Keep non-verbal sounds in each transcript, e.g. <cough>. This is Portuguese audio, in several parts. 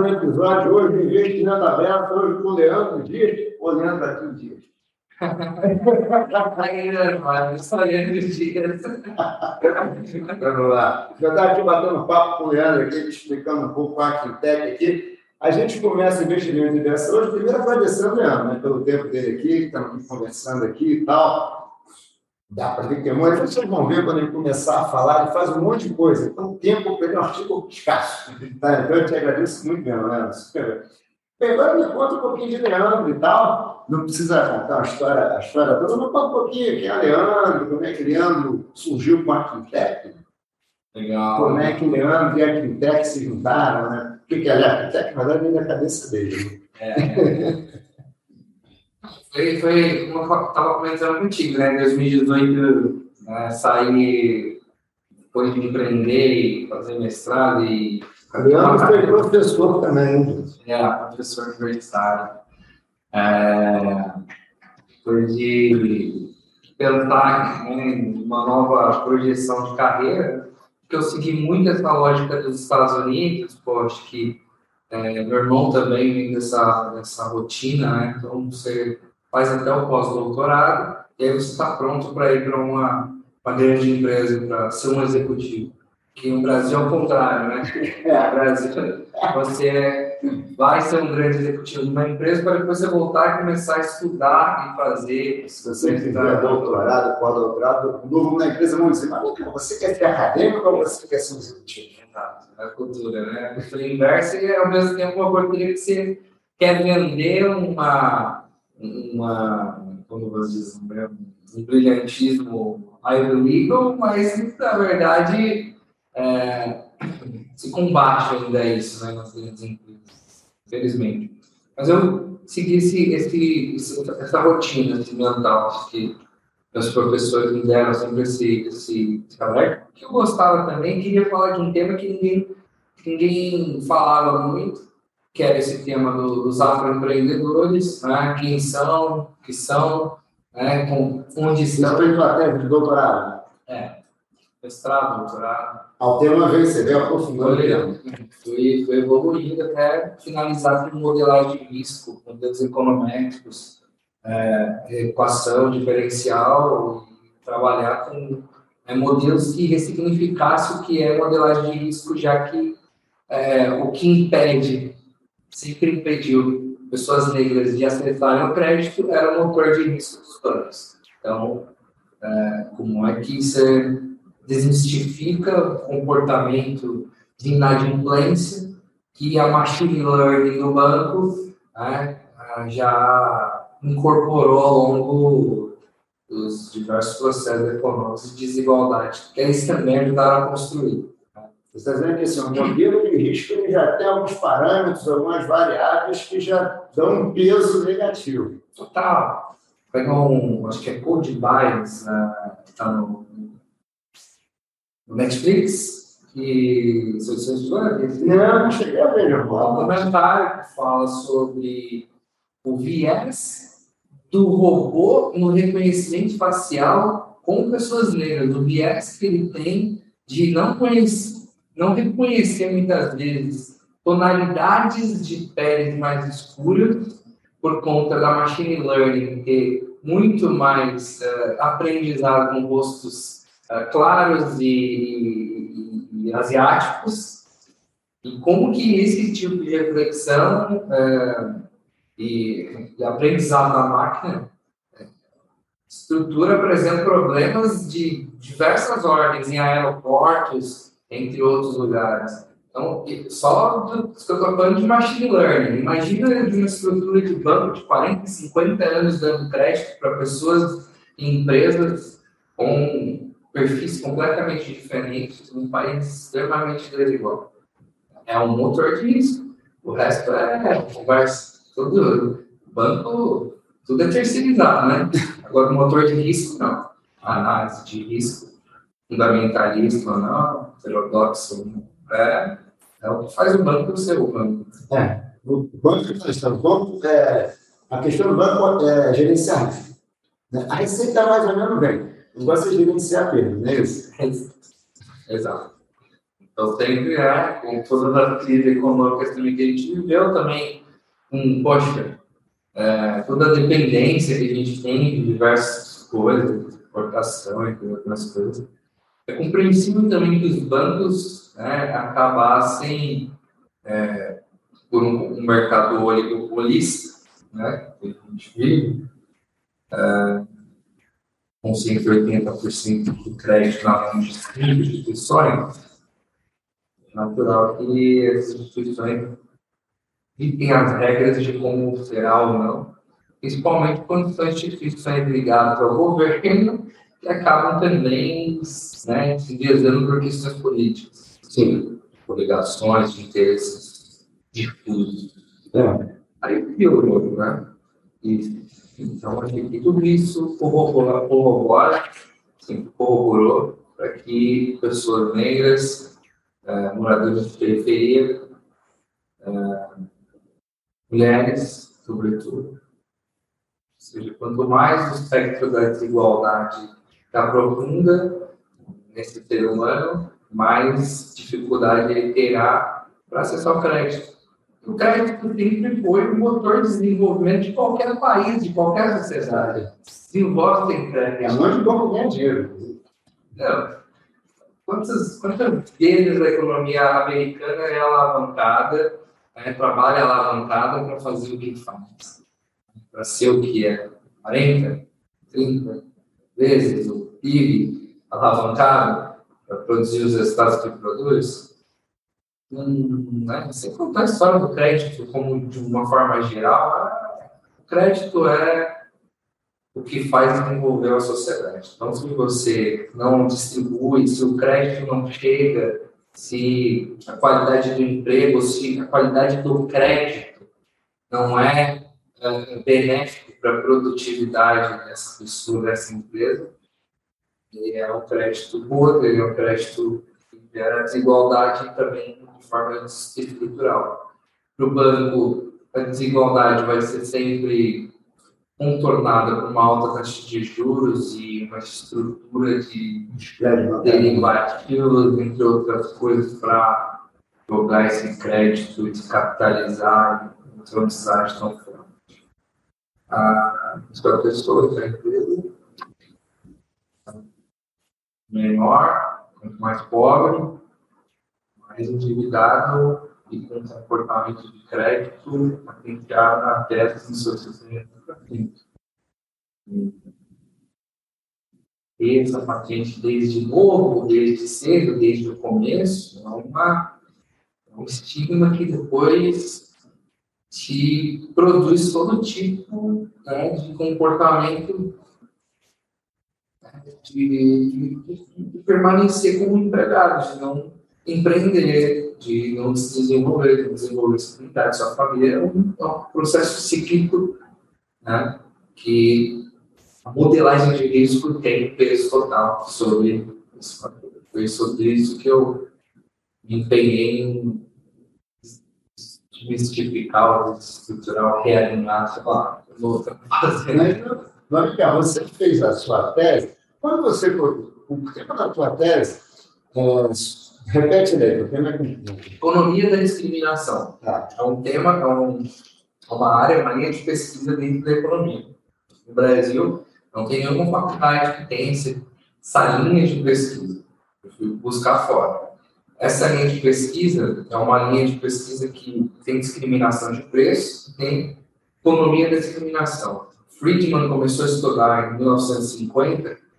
no episódio hoje do Investimento Aberto, hoje com o Leandro Dias, ou Leandro aqui Dias. Vamos lá. Já está aqui batendo papo com o Leandro aqui, explicando um pouco a Aquintec aqui. A gente começa o investimento em dessa hoje, primeiro agradecendo o Leandro, né, pelo tempo dele aqui, estamos conversando aqui e tal. Dá para ver que tem muito. Vocês vão ver quando ele começar a falar, ele faz um monte de coisa. Então, o tempo para ele é um artigo escasso. Tá? Então, eu te agradeço muito mesmo, Leandro. Agora me conta um pouquinho de Leandro e tal. Não precisa contar a história, a história toda, mas conta um pouquinho quem é Leandro, como é que Leandro surgiu com a Arquitec. Legal. Como é que Leandro e a Arquitec se juntaram, né? O que é a Arquitec? Na verdade, vem da cabeça dele. É. <laughs> Foi, foi como eu estava comentando contigo, né? Em 2018, né, saí depois de empreender e fazer mestrado e. Leandro foi professor também. É, professor universitário. É, foi de pensar né, uma nova projeção de carreira, que eu segui muito essa lógica dos Estados Unidos, acho que é, meu irmão também vem dessa, dessa rotina, né? Então você faz até o pós-doutorado, e aí você está pronto para ir para uma, uma grande empresa, para ser um executivo. Que no Brasil é o contrário, né? É, no Brasil, você vai ser um grande executivo de uma empresa para depois você voltar e começar a estudar e fazer. Se você fizer doutorado, pós-doutorado, novo na empresa, vão dizer, mas você quer ser acadêmico ou você quer ser um executivo? Exato, é a cultura, né? A cultura inversa e ao mesmo tempo uma oportunidade que você quer vender uma uma, como você diz, um brilhantismo legal, mas na verdade é, se combate ainda isso né, nas grandes empresas, infelizmente. Mas eu segui esse, esse, essa rotina esse mental que meus professores me deram sempre esse, esse, esse alerta, que eu gostava também, queria falar de um tema que ninguém, que ninguém falava muito, que era esse tema do, dos afroempreendedores, né? quem são, que são, né? Com, onde estão. Fez uma tese de doutorado? É, mestrado, doutorado. Ao tema vem, você veio aprofundando. Fui, fui evoluindo até finalizar com modelagem de risco, modelos econométricos, é, equação diferencial, e trabalhar com é, modelos que ressignificassem o que é modelagem de risco, já que é, o que impede sempre impediu pessoas negras de acessarem o crédito era o motor de risco dos bancos. Então, é, como é que você desmistifica o comportamento de inadimplência que a machine learning do banco né, já incorporou ao longo dos diversos processos econômicos de desigualdade, que eles também ajudaram a construir. Você está dizendo que assim, o modelo de risco ele já tem alguns parâmetros, algumas variáveis que já dão um peso negativo. Total. Pega um, acho que é Code Bias, né, que está no, no, Netflix, que se você Não, não cheguei a ver, Um documentário que fala sobre o viés do robô no reconhecimento facial com pessoas negras, o viés que ele tem de não conhecer não reconhecer muitas vezes tonalidades de pele mais escuras por conta da machine learning ter muito mais uh, aprendizado com rostos uh, claros e, e, e, asiáticos. E como que esse tipo de reflexão uh, e, e, aprendizado da máquina estrutura, por exemplo, problemas de diversas ordens em aeroportos, entre outros lugares. Então, só do, estou falando de machine learning. Imagina uma estrutura de banco de 40, 50 anos dando crédito para pessoas e empresas com perfis completamente diferentes, num país extremamente desigual. É um motor de risco. O resto é conversa. Tudo, banco, tudo é terceirizado, né? Agora, o motor de risco, não. A análise de risco fundamentalista ou não, heterodoxo, é, é o que faz o banco ser o banco. É, o banco que nós estamos, banco, é, a questão do banco é gerenciar. Né? A receita mais ou menos vem. O negócio é gerenciar perda, não é isso? <laughs> Exato. Então, sempre é, com todas as crises econômicas também que a gente viveu, também, um, poxa, é, toda a dependência que a gente tem de diversas coisas, exportação e outras coisas. É compreensível também que os bancos né, acabassem, é, por um, um mercado oligopolista, né, que a gente vive, é, com 180% do crédito na mão de instituições, é natural que as instituições ditem as regras de como será ou não, principalmente quando são instituições ligadas ao governo que acabam também né, se enviesando por questões políticas. Sim. Por ligações de interesses difusos. É. Aí piorou, né? E, então, acho que tudo isso corrobora, corrobora sim, corroborou para que pessoas negras, uh, moradores de periferia, uh, mulheres, sobretudo, ou seja, quanto mais o espectro da desigualdade está profunda nesse ser humano, mais dificuldade ele terá para acessar o crédito. O crédito sempre foi o motor de desenvolvimento de qualquer país, de qualquer sociedade. Desenvolve sem crédito. É onde como ganhar dinheiro. Não. Quantas, quantas vezes a economia americana é alavancada, né, trabalha alavancada para fazer o que faz? Para ser o que é? 40, 30, vezes o PIB alavancado para produzir os resultados que produz, né? sem contar a história do crédito como de uma forma geral, o crédito é o que faz desenvolver a sociedade. Então, se você não distribui, se o crédito não chega, se a qualidade do emprego, se a qualidade do crédito não é, é benéfico para a produtividade dessa pessoa, dessa empresa, ele é um crédito gordo, ele é um crédito que gera desigualdade também de forma estrutural. Para o banco, a desigualdade vai ser sempre contornada por uma alta taxa de juros e uma estrutura de derivativos, entre outras coisas, para jogar esse crédito e descapitalizar e necessidade tão forte. Ah, as pessoas da empresa menor, quanto mais pobre, mais endividado e com comportamento de crédito patenteado na tese em seus 60%. Essa patente desde novo, desde cedo, desde o começo, é, uma, é um estigma que depois te produz todo tipo né, de comportamento de, de, de, permanecer como empregado, de não empreender, de não se desenvolver, de desenvolver sua comunidade, sua família. É um, é um processo cíclico né, que a modelagem de risco tem peso total sobre isso. Foi sobre isso que eu me empenhei em desmistificar estrutural, realinhar, sei lá, vou fazer. Mas, você fez a sua tese quando você, o tema da tua tese, é, repete aí, o tema é Economia da discriminação. Tá. É um tema, é, um, é uma área, uma linha de pesquisa dentro da economia. No Brasil, não tem nenhuma faculdade que tenha essa linha de pesquisa. Eu fui buscar fora. Essa linha de pesquisa é uma linha de pesquisa que tem discriminação de preço, tem economia da discriminação. Friedman começou a estudar em 1950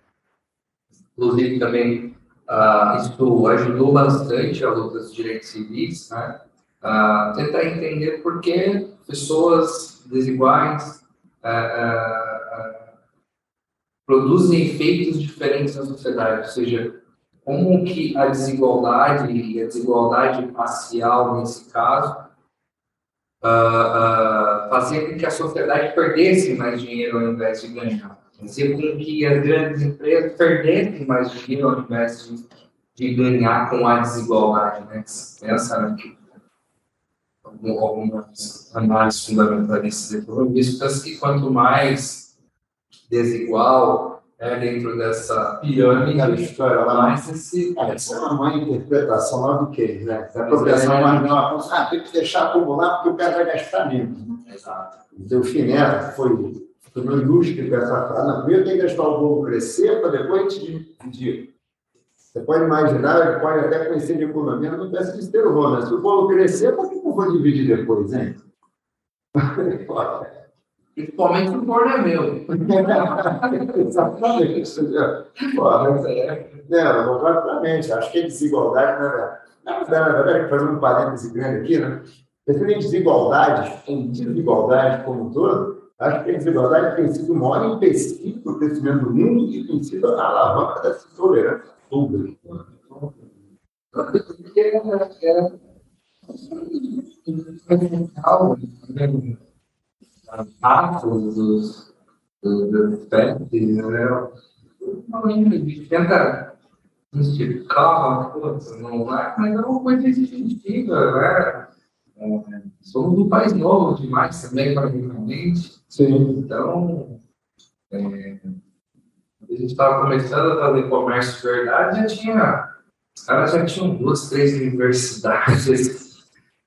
Inclusive, também uh, isso ajudou bastante a luta dos direitos civis, né? Uh, tentar entender por que pessoas desiguais uh, produzem efeitos diferentes na sociedade, ou seja, como que a desigualdade e a desigualdade racial nesse caso fazia com que a sociedade perdesse mais dinheiro ao invés de ganhar fazer com que as grandes empresas perdessem mais dinheiro ao invés de, de ganhar com a desigualdade. Né? Pensa que algumas análises fundamentalistas economistas que quanto mais desigual é, dentro dessa pirâmide. Aquela história lá. Mas esse. É, essa é uma má interpretação lá do que, né? A apropriação marginal, ah, tem que deixar acumular porque o cara vai gastar menos. Exato. Então, o Fineto foi, foi meu ilustre com essa frase. Não, primeiro tem que deixar o bolo crescer para depois te dividir. Você pode imaginar, pode até conhecer de economia, não peça de ter bolo. Né? Se o bolo crescer, por que não vou dividir depois, hein? <laughs> Principalmente se o forno é meu. <laughs> Exatamente. Porra, é, exatamente. Acho que é desigualdade, né? Na verdade, fazendo um parêntese grande aqui, né? Desigualdade, em desigualdade como um todo, acho que a desigualdade tem sido o maior empecilho para o crescimento do mundo e tem sido a alavanca dessa tolerância pública. Era não vai, mas é uma coisa existida, né? É, somos um país novo demais também, economicamente. Sim. Então, é, a gente estava começando a fazer comércio de verdade, já tinha, os caras já tinham duas, três universidades.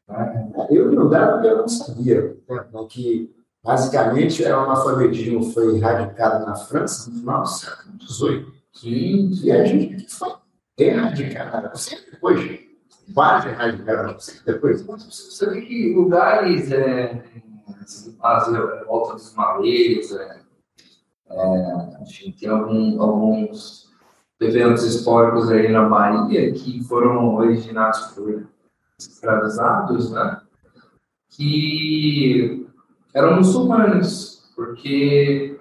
<laughs> Eu não dava porque eu não sabia né? que basicamente um analfabetismo foi erradicado na França no final do século XVIII. Sim. E a gente foi erradicado, sempre depois quase erradicaram, sempre depois. Você vê que lugares, é, as voltas dos maleiros, é, é, gente tem algum, alguns eventos históricos aí na Bahia que foram originados por escravizados, né? Que eram muçulmanos, porque,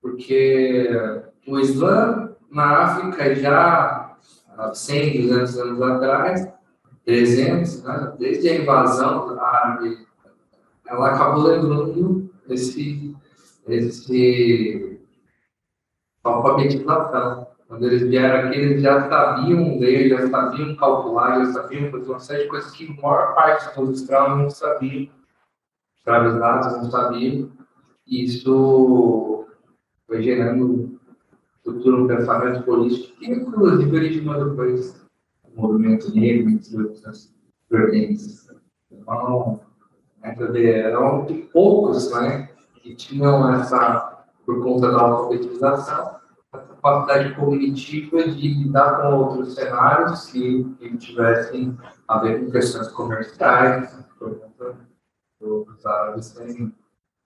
porque o Islã na África já há 100, 200 anos atrás, 300, né, desde a invasão árabe, ela acabou levando esse, esse alfabetização. Quando eles vieram aqui, eles já sabiam ler, já sabiam calcular, já sabiam fazer uma série de coisas que a maior parte dos escravos não sabiam. Escravizados não sabiam. Isso foi gerando estrutura um pensamento político que, inclusive, originou depois o movimento negro, entre outras vertentes. Então, eram poucos né, que tinham essa, por conta da alfabetização, a capacidade cognitiva de lidar com outros cenários que, que tivessem a ver com questões comerciais, por conta dos árabes terem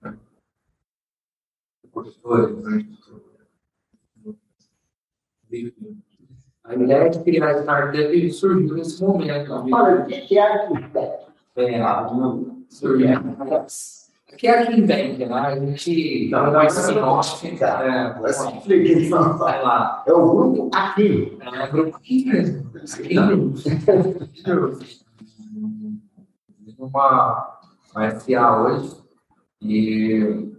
né, professores, né, a ideia de criar startup surgiu nesse momento. Olha, o que é arquiteto? É, surgiu. O que é a Invent? Né? A gente não, vai spin-off. Vai lá. É o grupo Aquino. É o grupo Aquino. Uma, uma SA hoje. E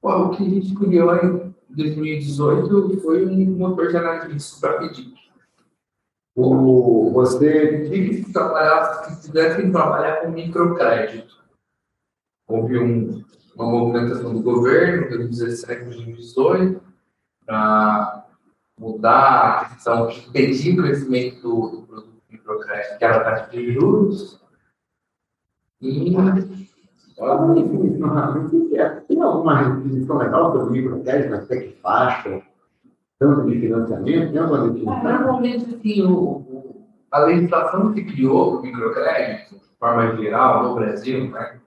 pô, o que a gente criou em 2018 foi um motor de para pedir. O, você que trabalhar, que tivesse trabalhar com microcrédito. Houve um, uma movimentação do governo em 2017 2018 para mudar a questão de impedir o crescimento do, do produto microcrédito, que era a taxa de juros. E tem alguma definição legal sobre microcrédito, até que faixa, tanto de financiamento? Tem alguma definição? Normalmente, assim, o, a legislação que criou o microcrédito, de forma geral, no Brasil, né?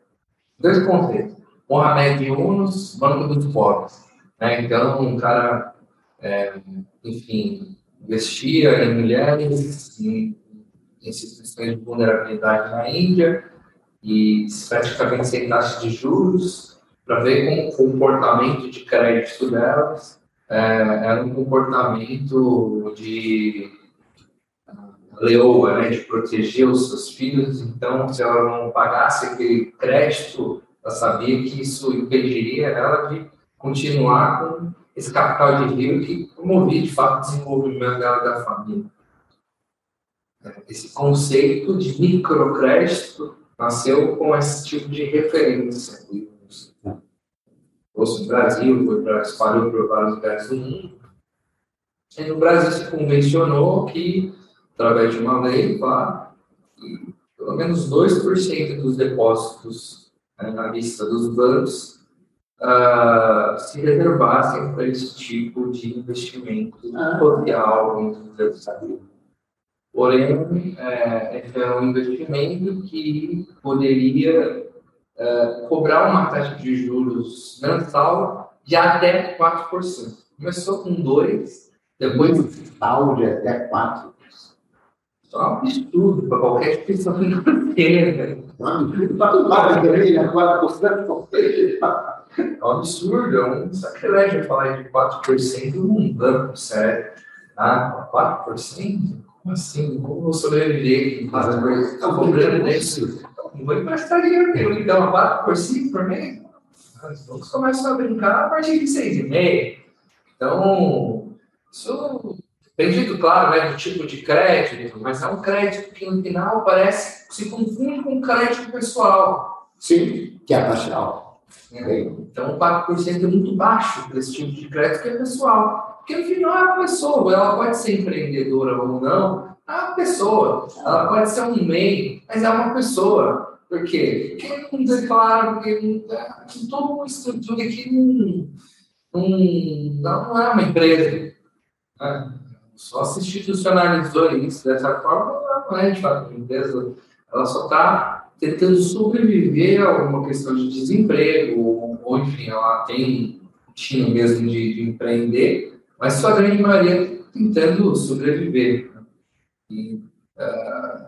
dois conceitos. Mohamed Yunus, Banco dos Pobres. Né? Então, um cara, é, enfim, investia em mulheres, em, situações de vulnerabilidade na Índia, e praticamente sem taxa de juros, para ver como o comportamento de crédito delas é, era um comportamento de leoa, né, de proteger os seus filhos. Então, se ela não pagasse aquele crédito, ela sabia que isso impediria ela de continuar com esse capital de rio que promovia, de fato, o desenvolvimento dela da família. Esse conceito de microcrédito nasceu com esse tipo de referência. fosse no Brasil, foi para espalhou para vários lugares do mundo. E no Brasil se convencionou que, através de uma lei, claro, pelo menos 2% dos depósitos né, na lista dos bancos uh, se reservassem para esse tipo de investimento ah. social Brasil. Porém, é, é um investimento que poderia é, cobrar uma taxa de juros mensal de até 4%. Começou com 2%, depois... Tal de até 4%. Isso é um absurdo para qualquer instituição financeira. É um absurdo para todo lado também, né? 4% é um absurdo, é um sacrilégio falar de 4% num banco sério. Tá? 4%? Assim? Como sobreviver com 4%? Está cobrando isso? Não vou emprestar dinheiro, eu lhe dá uma 4% por mês. Os bancos começam a brincar a partir de 6,5%. Então, isso Depende, claro, né, do tipo de crédito, mas é um crédito que no final parece se confunde com crédito pessoal. Sim, que é parcial. Então, 4% é muito baixo para esse tipo de crédito que é pessoal. Porque no final é uma pessoa, ela pode ser empreendedora ou não, é uma pessoa. Ela pode ser um MEI, mas é uma pessoa. Por quê? Porque não declara, porque não, toda uma estrutura aqui não, não, não é uma empresa. Né? só se institucionalizou isso dessa forma, não é de fato uma empresa, ela só está tentando sobreviver a uma questão de desemprego, ou, ou enfim, ela tem tinha mesmo de, de, empreender, mas sua grande maioria tentando sobreviver. Né? E, uh,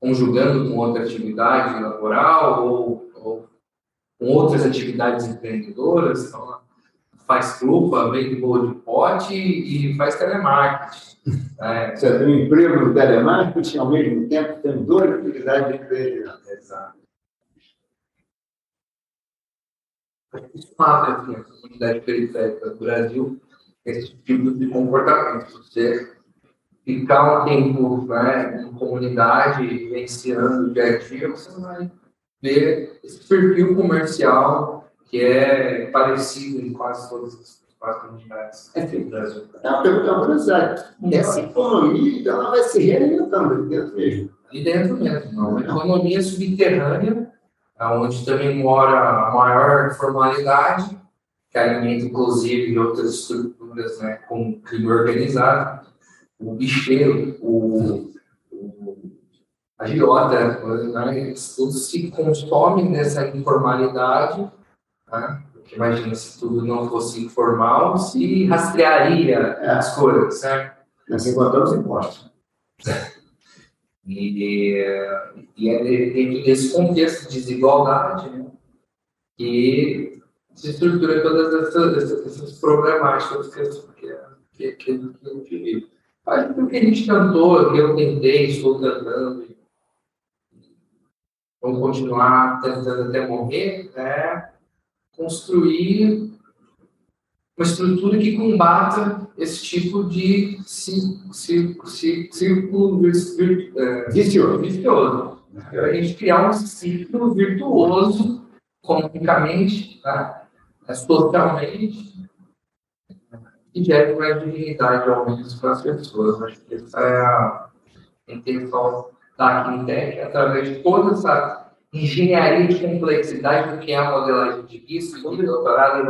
conjugando com outra atividade laboral ou, ou com outras atividades empreendedoras, então, faz trufa, vende bolo de pote e faz telemarketing. É. Você tem um emprego no telemarketing ao mesmo tempo tem duas atividades de empreendimento. Exato. Isso mata assim, a comunidade periférica do Brasil, esse tipo de comportamento. Você ficar um tempo né, em comunidade, vivenciando o dia a dia, você vai ver esse perfil comercial que é parecido em quase todas as quatro comunidades é, do Brasil. É uma pergunta curiosidade. Essa economia ela vai se realimentando ali dentro mesmo. Ali dentro mesmo. Uma economia subterrânea, onde também mora a maior formalidade, que alimenta inclusive outras estruturas né, como crime organizado, o bicheiro, o, o a giota, né, todos se consomem nessa informalidade né? Porque imagina se tudo não fosse informal, se rastrearia é. as coisas, certo? Nós encontramos impostos. <laughs> E, e é dentro desse contexto de desigualdade né, que se estrutura todas essas, essas problemáticas que, que, que, a gente vive. Acho que o que a gente que eu tentei, estou tentando, vamos continuar tentando até morrer, é construir uma estrutura que combata esse tipo de círculo é, vicioso. A gente criar um círculo virtuoso, economicamente, tá? É, socialmente, que gere mais dignidade, ao menos, para as pessoas. Acho que essa é a intenção da Quintec, através de toda essa engenharia de complexidade do que é a modelagem de risco, de doutorado,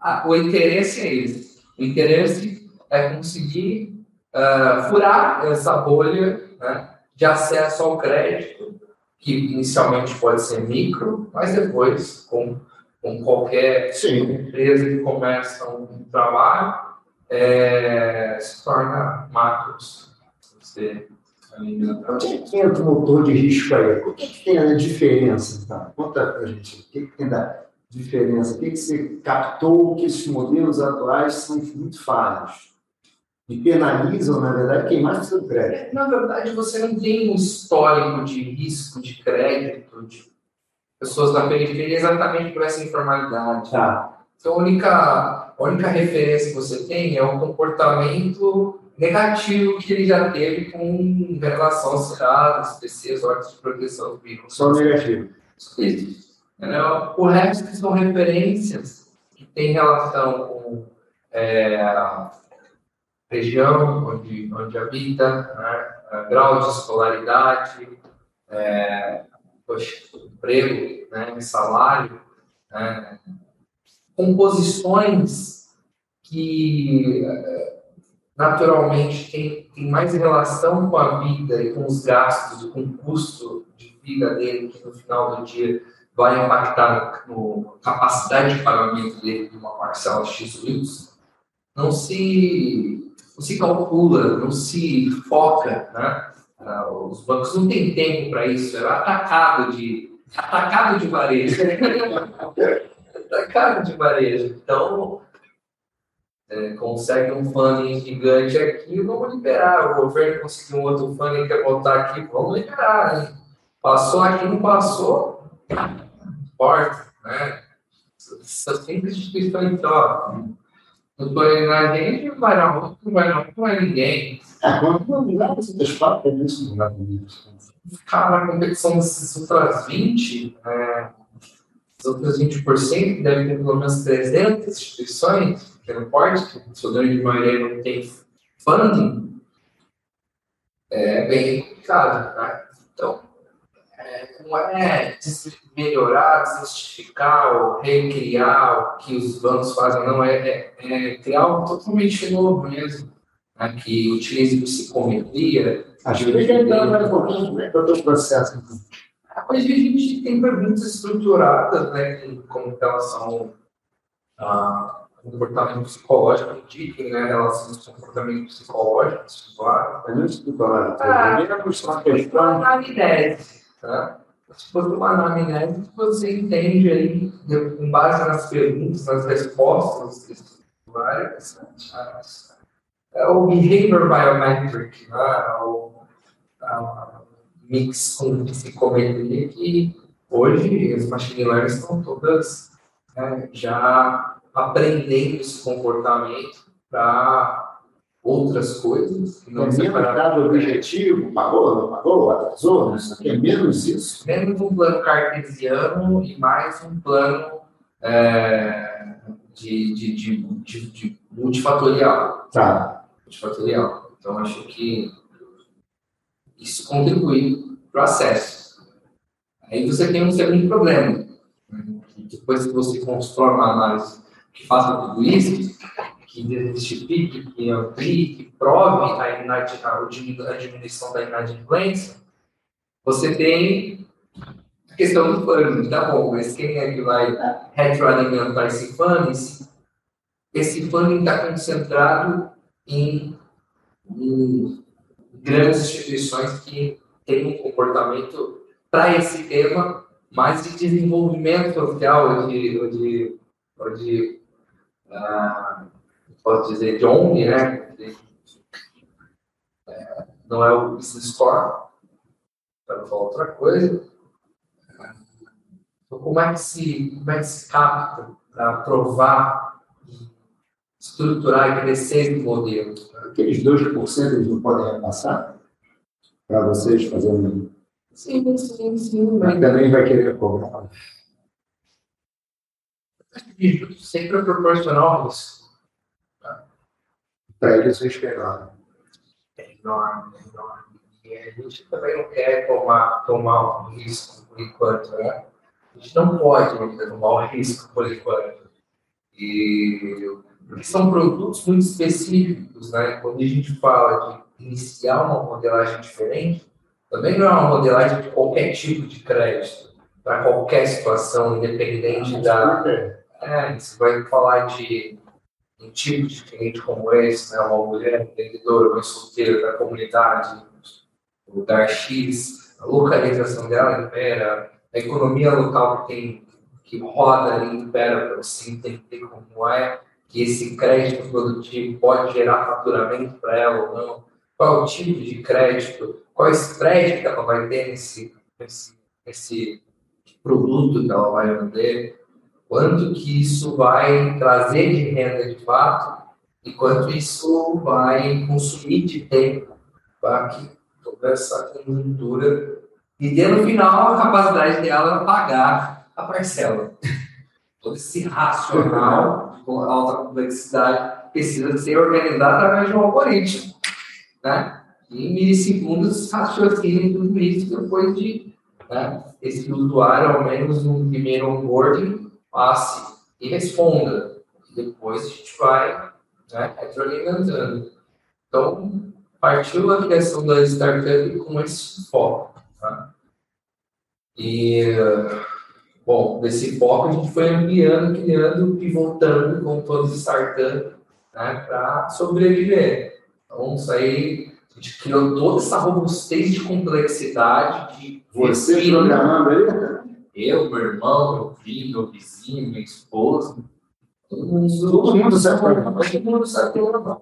ah, o interesse é esse. O interesse é conseguir uh, furar essa bolha né, de acesso ao crédito, que inicialmente pode ser micro, mas depois, com, com qualquer Sim. empresa que começa um trabalho, é, se torna macros. Você o que, que entra o motor de risco aí? O que, que tem a diferença? Tá? Conta para a gente. O que, que tem da diferença? O que, que você captou que esses modelos atuais são muito falhos? E penalizam, na verdade, quem mais precisa do crédito. Na verdade, você não tem um histórico de risco de crédito de pessoas da periferia exatamente por essa informalidade. Tá. Então, a única, a única referência que você tem é o comportamento negativo que ele já teve com relação aos CRAs, PCs, órgãos de proteção do vírus. Só negativo. Isso. Entendeu? O resto são referências que têm relação com é, região onde, onde habita, né? grau de escolaridade, é, poxa, emprego, né? salário, né? composições que naturalmente tem, tem mais relação com a vida e com os gastos com o custo de vida dele, que no final do dia vai impactar na capacidade de pagamento dele de uma parcela X Y, não se, não se calcula, não se foca, né? Ah, os bancos não têm tempo para isso, é atacado de, atacado de varejo. <laughs> atacado de varejo. Então, é, consegue um funding gigante aqui, vamos liberar. O governo conseguiu um outro funding que quer botar aqui, vamos liberar. Hein? Passou aqui, não passou, porta, né? Essas simples instituições, então, ó, não estou indo na gente, vai na rua, não vai na rua, não vai ninguém. É, quando não você deixar para isso, não vai Cara, na competição desses outras 20, é, as outras 20% devem ter pelo menos 300 instituições, pequeno porte, que sua grande maioria não tem funding, é bem complicado. Né? Então, é, não é melhorar, desmistificar ou recriar o que os bancos fazem, não, é, é, é criar algo totalmente novo mesmo, né? que utilize psicometria. Acho que ele mais um pouquinho como é que é o processo. Hoje a gente tem perguntas estruturadas, né, com relação a comportamento psicológico, indiquem né, relações com comportamento psicológico dos usuários. Antes do falar, primeiro a questão. Tá? Se for uma anamnese, você entende aí, com base nas perguntas, nas respostas dos usuários, é o behavior biometric, né? o, a, mix com psicometria que hoje as machine learning estão todas né, já aprendendo esse comportamento para outras coisas. Não é menos dado objetivo, pagou, não pagou, atrasou, isso aqui é menos isso. Menos um plano cartesiano e mais um plano é, de, de, de, de, de multifatorial. Tá. Multifatorial. Então, acho que isso contribui para o acesso. Aí você tem um segundo problema. Depois que você constrói uma análise que faça tudo isso, que desmistifique, que amplie, que prove a, a, a diminuição da inadimplência, você tem a questão do funding. Tá bom, mas quem é que vai retroalimentar esse funding? Esse funding está concentrado em, em grandes instituições que têm um comportamento para esse tema mais de desenvolvimento social, ou de, ou de, ou de ah, posso dizer, de ONG, né? É, não é o Business Score, para não falar outra coisa. Então, como é que se, como é que se capta para provar, estruturar e crescer esse modelo? Aqueles 2% eles não podem repassar para vocês fazerem. Sim, sim, sim. Mas também vai querer cobrar sempre é proporcional ao risco. Para eles é enorme. É enorme, é enorme. E a gente também não quer tomar, tomar um risco por enquanto, né? A gente não pode tomar um risco por enquanto. E porque são produtos muito específicos, né? Quando a gente fala de iniciar uma modelagem diferente, também não é uma modelagem de qualquer tipo de crédito, para qualquer situação, independente ah, da, é, você vai falar de um tipo de cliente como esse, né, uma mulher empreendedora, uma solteira da comunidade, lugar X, a localização dela impera, a economia local que tem que roda ali impera para você entender como é que esse crédito produtivo pode gerar faturamento para ela ou não, qual o tipo de crédito, qual spread que ela vai ter nesse, nesse, nesse produto que ela vai vender quanto que isso vai trazer de renda de fato e quanto isso vai consumir de tempo para que toda essa conjuntura e ter no final a capacidade dela pagar a parcela. <laughs> Todo esse racional de alta complexidade precisa ser organizado através de um algoritmo. Né? Em milissegundos raciocine tudo isso depois de né, esse usuário, ao menos no primeiro onboarding, passe e responda. Depois a gente vai né, retroalimentando. Então, partiu a criação da startup com esse foco. Tá? E, bom, desse foco a gente foi ampliando, criando, pivotando com todas as startups né, para sobreviver. Então, isso aí, a gente criou toda essa robustez de complexidade. De Você refino. programando aí? Eu, meu irmão, meu filho, meu vizinho, minha esposa. Todo mundo, todo mundo sabe programar. Todo mundo sabe programar.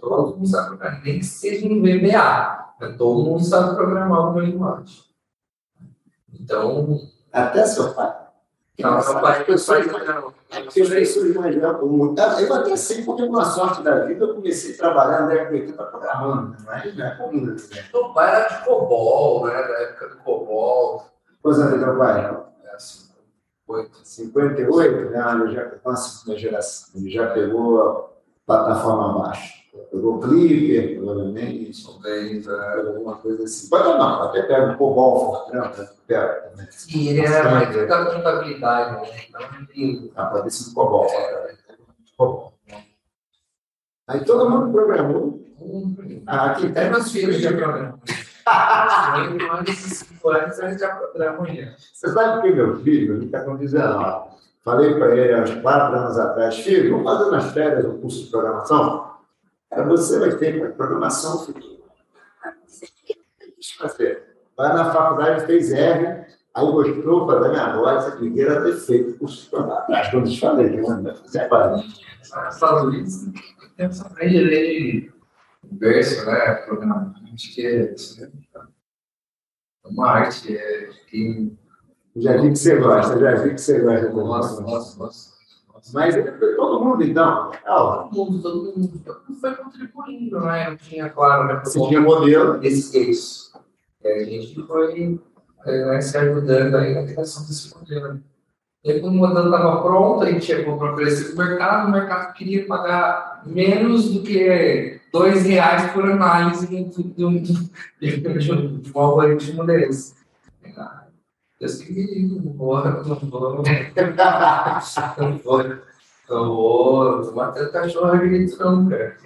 Todo mundo sabe programar. Nem que seja em VBA. Todo mundo sabe programar uma linguagem. Então. Até seu pai. Não, meu pai, pessoas, imaginam muito. Eu até sei, porque por uma sorte da vida eu comecei a trabalhar na década de 80 programando, mas não é comum. Né? Meu pai era de COBOL, né? Da época do COBOL. Quantos anos teu pai? É, 58. 58? Ah, ele já, nossa, geração. Ele já pegou a plataforma abaixo. Pegou Clipper, provavelmente. Talvez, é. alguma coisa assim. Mas não, até pega um Cobol, Fortran, né? pega também. Sim, ele era mais da contabilidade, né? Então, ele... Ah, pode ser Cobol. Cobol. Aí todo mundo programou. Ah, aqui tem meus filhos já programam. Você sabe que meu filho, ele está com 19. Falei para ele há uns quatro anos atrás, filho, vamos fazer nas férias um curso de programação? Cara, você vai ter programação futura. Fazer. Vai na faculdade, fez R, aí gostou, falou, minha agora essa primeira ter feito curso de programação. Quando eu falei, que vai fazer agora. Estados Unidos, tem essa aprende ler verso, né? Programamento, que é, é uma arte, é, que já vi que você gosta, já vi que você gosta. Nossa, nossa, nossa. Mas todo mundo, então. Todo mundo, todo mundo. Todo mundo foi contribuindo, né? Eu tinha, claro, né? Você tinha modelo. Desse isso. E a gente foi né, se ajudando aí na criação desse modelo. E aí, quando o modelo estava pronto, a gente chegou para oferecer para o mercado, o mercado queria pagar menos do que dois reais por análise de, de, de, de, de um algoritmo desse. Eu sei não vou, não vou, não vou, não vou matar cachorro grito, não, cara.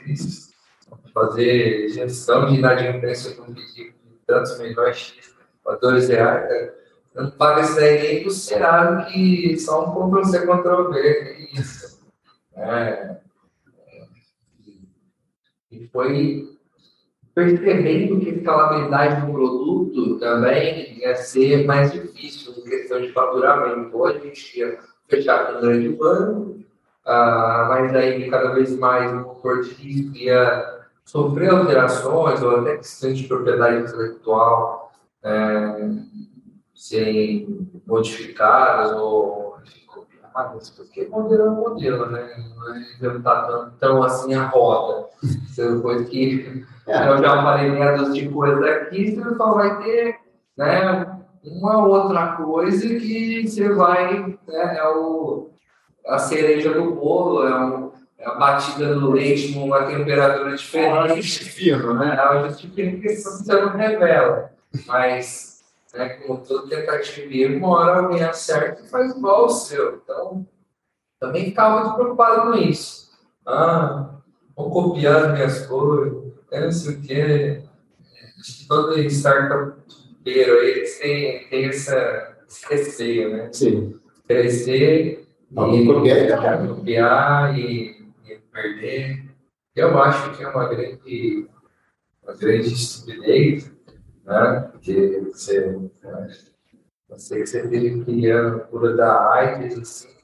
Fazer gestão de inadimplência com pedido de tantos milhões para dois reais, cara. Não paga isso daí nem pro Senado, que só um Ctrl C, Ctrl V, é isso. É. E foi percebendo que a escalabilidade do produto também ia ser mais difícil em questão de faturamento. Hoje a gente ia fechar com um grande banco, ah, mas aí cada vez mais o motor de risco ia sofrer alterações ou até questões de propriedade intelectual é, serem modificadas ou copiadas, porque modelo é um modelo, né? Não está tão, tão assim a roda. Depois que é. Eu já falei meia dúzia de coisas aqui, você só vai ter né, uma outra coisa que você vai. Né, é o, a cereja do bolo, é, um, é a batida do leite numa temperatura diferente. É justifica, né? É uma justificação que você não revela. Mas, né, como todo tentativa, uma hora alguém acerta e faz igual o seu. Então, também ficava muito preocupado com isso. Ah, vou copiar as minhas coisas eu não sei o que. Acho que todo startupeiro aí tem, tem essa, esse receio, né? Sim. Crescer e copiar, copiar e, e, perder. Eu acho que é uma grande, uma grande estupidez, né? Porque você, você que você teve criando cura da AIDS, assim,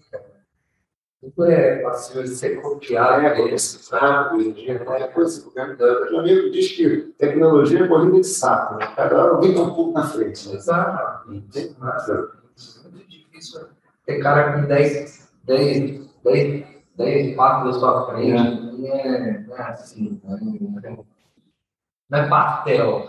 tudo é passível de ser copiado. É, copiado, hoje em dia, é coisa que o amigo diz que tecnologia é corrida de saco, né? Cada hora alguém está um pouco na frente. Né? Exatamente. É muito difícil ter cara com 10, 10, 10, 10 passos da sua frente. É. É, não é assim. Não é pastel.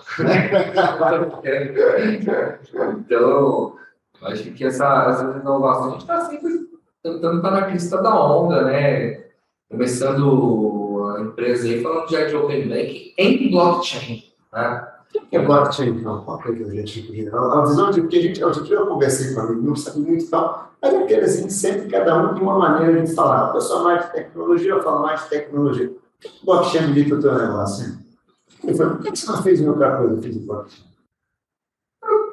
então, Eu acho que essa, essa inovação a gente está sempre tentando estar na crista da onda, né? Começando a empresa aí falando já de Open Bank em blockchain. Né? O que é blockchain? Não, qual é a gente A visão de que a gente, eu já conversei com amigo, não sabe muito e tal, mas é aquele assim, sempre cada um tem uma maneira de falar. A pessoa mais de tecnologia, eu falo mais de tecnologia. Blockchain diz o teu negócio? Ele falou, por que você não fez outra coisa? Fiz o blockchain.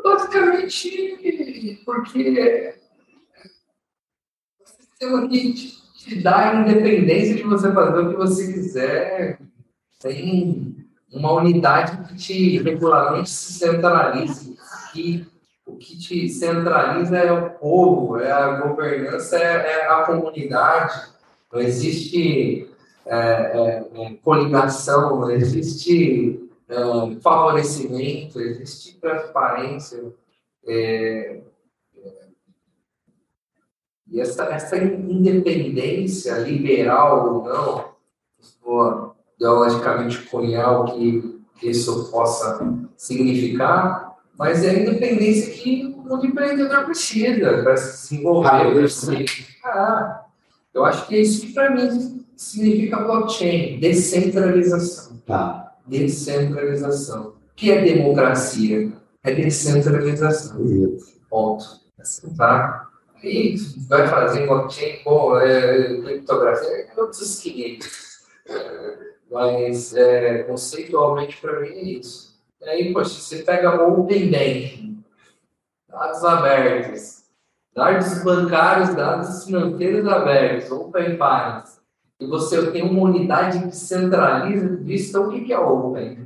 Basicamente, porque o sistema que te, dá a independência de você fazer o que você quiser, sem uma unidade que te regularmente se centralize, que o que te centraliza é o povo, é a governança, é, é a comunidade. Não existe é, é, é coligação, existe é, favorecimento, existe transparência. É, e essa, essa independência liberal ou não, vou ideologicamente cunhar o que isso possa significar, mas é a independência que o empreendedor precisa para se desenvolver. Ah, eu acho que é isso que para mim significa blockchain, descentralização. Tá. Descentralização. O que é democracia? É descentralização. Isso. Ponto. Tá? E vai fazer blockchain com é, criptografia, é outros 500. Mas é, conceitualmente para mim é isso. E aí, poxa, você pega Open Banking, dados abertos, dados bancários, dados financeiros abertos, Open Finance, e você tem uma unidade que centraliza tudo isso, então o que é Open?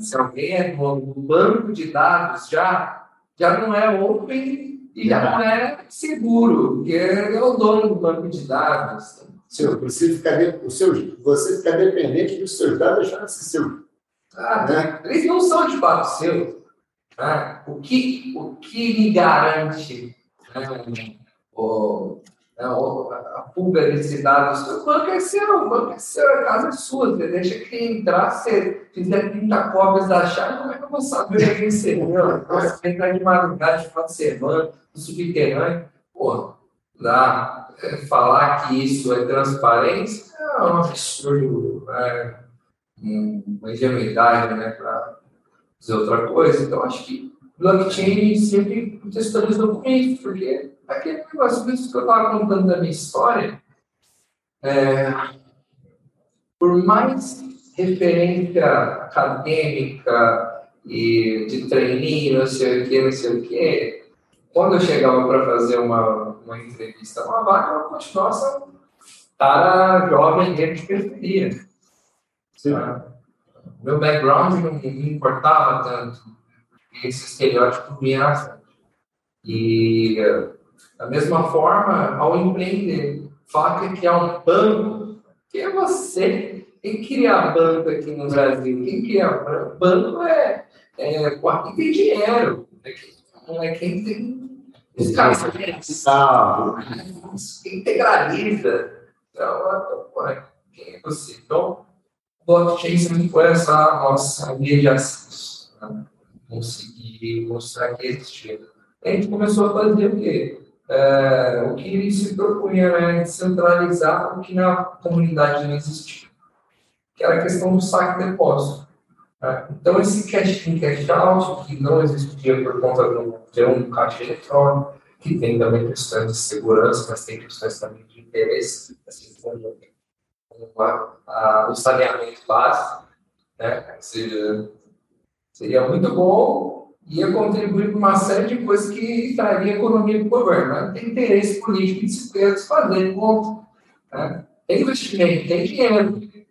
Se alguém é no banco de dados já, já não é Open e já não é seguro, porque é o dono do banco de dados. Seu, você, fica seu, você fica dependente dos seus dados deixando ser seu. Ah, né? Eles não são de fato seus. Né? O, que, o que lhe garante né? o, né? a publicidade do o banco é seu, o banco é seu, a casa é sua. Você deixa que entrar, se fizer 30 cópias da chave, como é que eu vou saber quem você Você entrar de madrugada, de de semana subterrâneo. Pô, dá, é, falar que isso é transparência é um absurdo, né? uma ingenuidade né? para dizer outra coisa. Então, acho que blockchain sempre contextualiza documentos, porque aquele negócio que eu estava contando da minha história, é, por mais referência acadêmica e de treininho, não sei o que, não sei o que, quando eu chegava para fazer uma, uma entrevista, uma vaga, eu continuava cara jovem dentro de periferia. Tá? Meu background não me importava tanto. Esse estereótipo me era E, da mesma forma, ao empreender, falar que é um banco, quem é você? Quem cria banco aqui no Brasil? Quem cria banco é, é quem tem dinheiro, não é quem tem os caras são integraliza. Então, quem é você? Então, blockchain sempre foi essa nossa via de acesso. Né? Conseguir mostrar que existia. A gente começou a fazer o quê? É, o que se propunha né, centralizar o que na comunidade não existia, que era a questão do saque-depósito. Né? Então, esse cash in, cash out, que não existia por conta de ter um caixa eletrônico, que tem também questões de segurança, mas tem questões também de interesse, assim o saneamento básico, né? seja, seria muito bom, ia contribuir para uma série de coisas que traria economia para o governo. Né? Tem interesse político de se fazer ponto. Né? Tem investimento, tem dinheiro, tem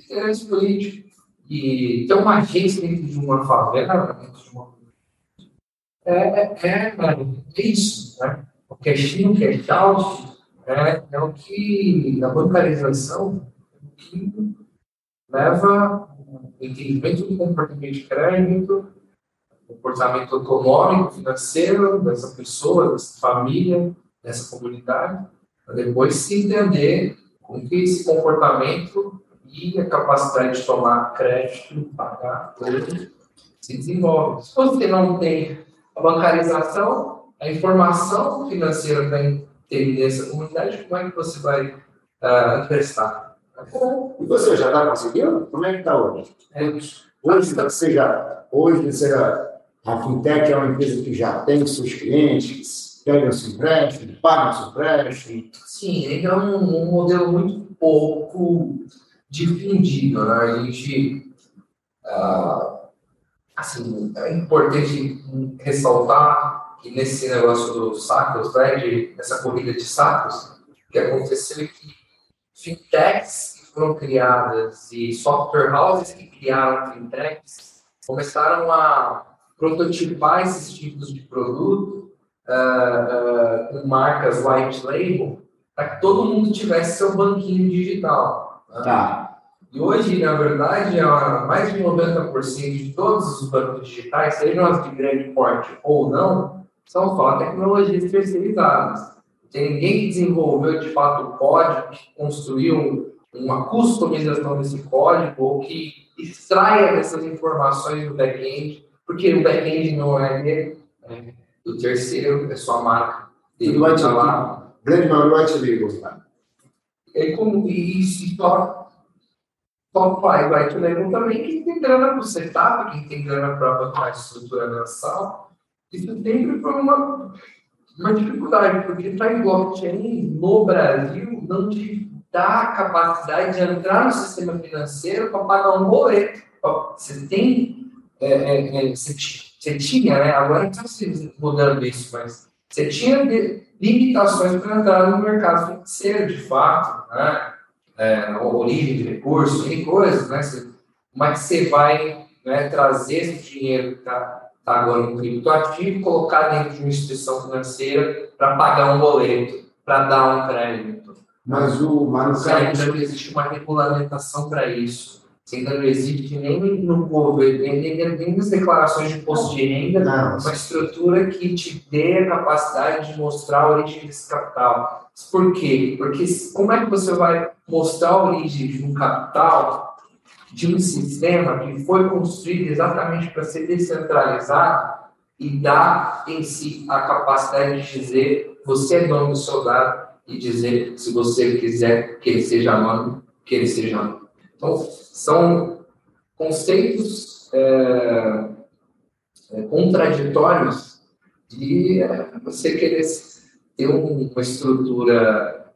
interesse político. E ter uma agência dentro de uma favela, dentro de uma é, é, é, é isso. Né? O cash-in, o cash-out é, é o que, a bancarização, é que leva o entendimento do comportamento de crédito, comportamento econômico, financeiro dessa pessoa, dessa família, dessa comunidade, para depois se entender com que esse comportamento e a capacidade de tomar crédito, pagar, tudo, se desenvolve. Se você não tem a bancarização, a informação financeira para ter nessa comunidade, como é que você vai uh, emprestar? E você já está conseguindo? Como é que está hoje? É, hoje você já, hoje você já, a fintech é uma empresa que já tem seus clientes, pegam seu empréstimo, pagam seu empréstimo. Sim, ele é um, um modelo muito pouco difundido, né? A gente, uh, assim, é importante ressaltar nesse negócio dos sacos, né, de, nessa corrida de sacos, o que aconteceu é que fintechs que foram criadas e software houses que criaram fintechs começaram a prototipar esses tipos de produto uh, uh, com marcas white label para que todo mundo tivesse seu banquinho digital. Né? Tá. E hoje, na verdade, mais de 90% de todos os bancos digitais, sejam as de grande porte ou não, são só tecnologias. Não tem ninguém que desenvolveu de fato o código, que construiu uma customização desse código ou que extraia essas informações do back-end, porque o back-end não é dele, é do terceiro, é sua marca. Ele vai te lá. Grande maioria vai te ligar. É como isso só só faz white label também quem tem grana para o setup, quem tem grana para a estrutura mensal. Isso sempre foi uma, uma dificuldade, porque estar em blockchain no Brasil não te dá a capacidade de entrar no sistema financeiro para pagar um boleto. Você tem. É, é, é, você, você, tinha, né? Agora está se mudando isso, mas você tinha limitações para entrar no mercado financeiro, de fato, né? é, origem de recursos, tem coisas, né? Como é que você vai né, trazer esse dinheiro que está tá agora no criptoativo, colocar dentro de uma instituição financeira para pagar um boleto, para dar um crédito? Mas o mas ainda não existe uma regulamentação para isso. Ainda não existe nem no governo, nem, nem, nem nas declarações de imposto de renda, não. uma estrutura que te dê a capacidade de mostrar a origem desse capital. Por quê? Porque como é que você vai mostrar a origem de um capital, de um sistema que foi construído exatamente para ser descentralizado e dar em si a capacidade de dizer você é dono do seu dado e dizer se você quiser que ele seja anônimo, que ele seja anônimo. Então, são conceitos é, é, contraditórios de é, você querer ter uma estrutura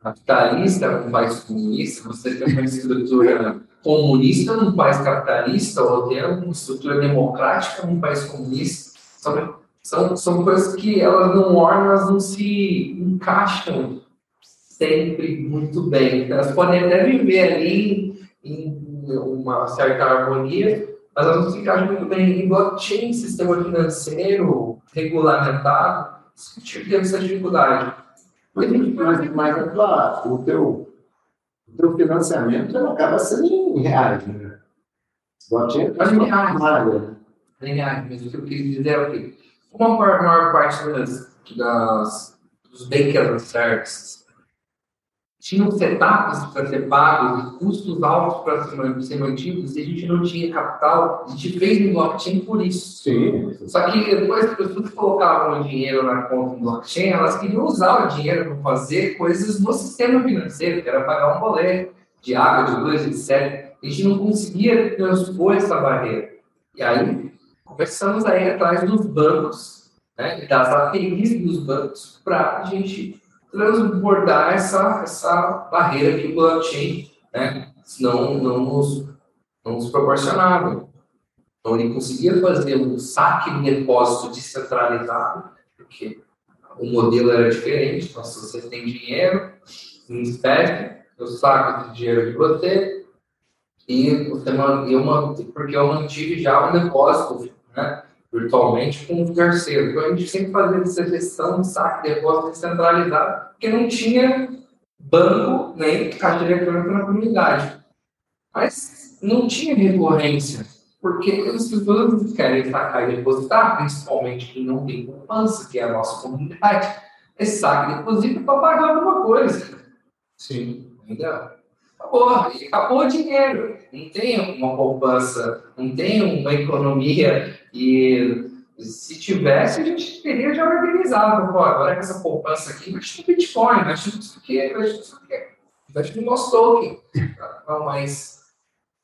capitalista num país comunista, você tem uma estrutura comunista num país capitalista, ou ter uma estrutura democrática num país comunista. São, são, são coisas que elas não ornam, elas não se encaixam sempre muito bem. Elas podem até viver ali em uma certa harmonia, mas elas não se encaixam muito bem em blockchain, sistema financeiro regulamentado teve essa dificuldade. Mas, mas, mas a o, teu, o teu financiamento acaba sendo em reais, né? Blockchain é em reais. Em reais, mas o que eu quis dizer é o quê? Como a maior, maior parte das, das, dos bankers services tinham setups para ser pagos, custos altos para ser mantidos, e a gente não tinha capital, a gente fez no blockchain por isso. Sim. Só que depois que as pessoas colocavam o dinheiro na conta do blockchain, elas queriam usar o dinheiro para fazer coisas no sistema financeiro, que era pagar um boleto de água, de luz, etc. A gente não conseguia transpor essa barreira. E aí começamos a ir atrás dos bancos, né, das APIs dos bancos, para a gente transbordar essa, essa barreira que o blockchain né, não, não, nos, não nos proporcionava. Então, ele conseguia fazer um saque e depósito descentralizado, porque o modelo era diferente. Então, se você tem dinheiro em espécie, eu saco esse dinheiro de você e você eu, porque eu mantive já um depósito, né? Virtualmente com um terceiro. Então a gente sempre fazia essa gestão de saque de depósito descentralizado, porque não tinha banco nem caixa eletrônica na comunidade. Mas não tinha recorrência, porque as pessoas querem sacar e depositar, principalmente quem não tem poupança, que é a nossa comunidade, esse saque e deposita para pagar alguma coisa. Sim. Entendeu? Acabou, acabou o dinheiro. Não tem uma poupança, não tem uma economia. E se tivesse, a gente teria já organizado. Pô, agora com essa poupança aqui, investe no Bitcoin, investe no isso aqui, investe no aqui, investe no nosso token. Não, mas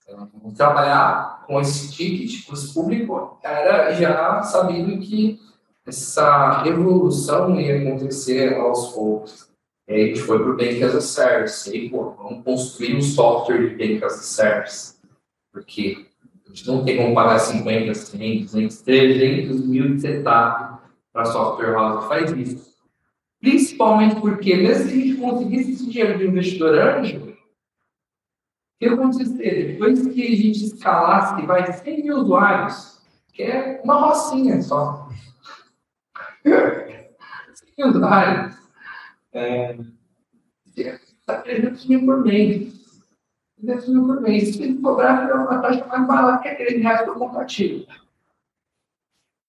vamos trabalhar com esse ticket, custo público, era já sabido que essa revolução ia acontecer aos poucos. E aí a gente foi para o Bank as a Service. E aí, pô, vamos construir um software de Bank as a Service. Porque a gente não tem como pagar 50, 100, 200, 300 mil de setup para software house que faz isso. Principalmente porque, mesmo se a gente conseguisse esse dinheiro de investidor anjo, o que acontecer? Depois que a gente escalasse, vai 100 mil usuários, que é uma rocinha só. <laughs> 100 mil usuários é, 300 mil por mês. 300 mil por mês. Se ele cobrar uma taxa mais barata que aquele reais por compartilho.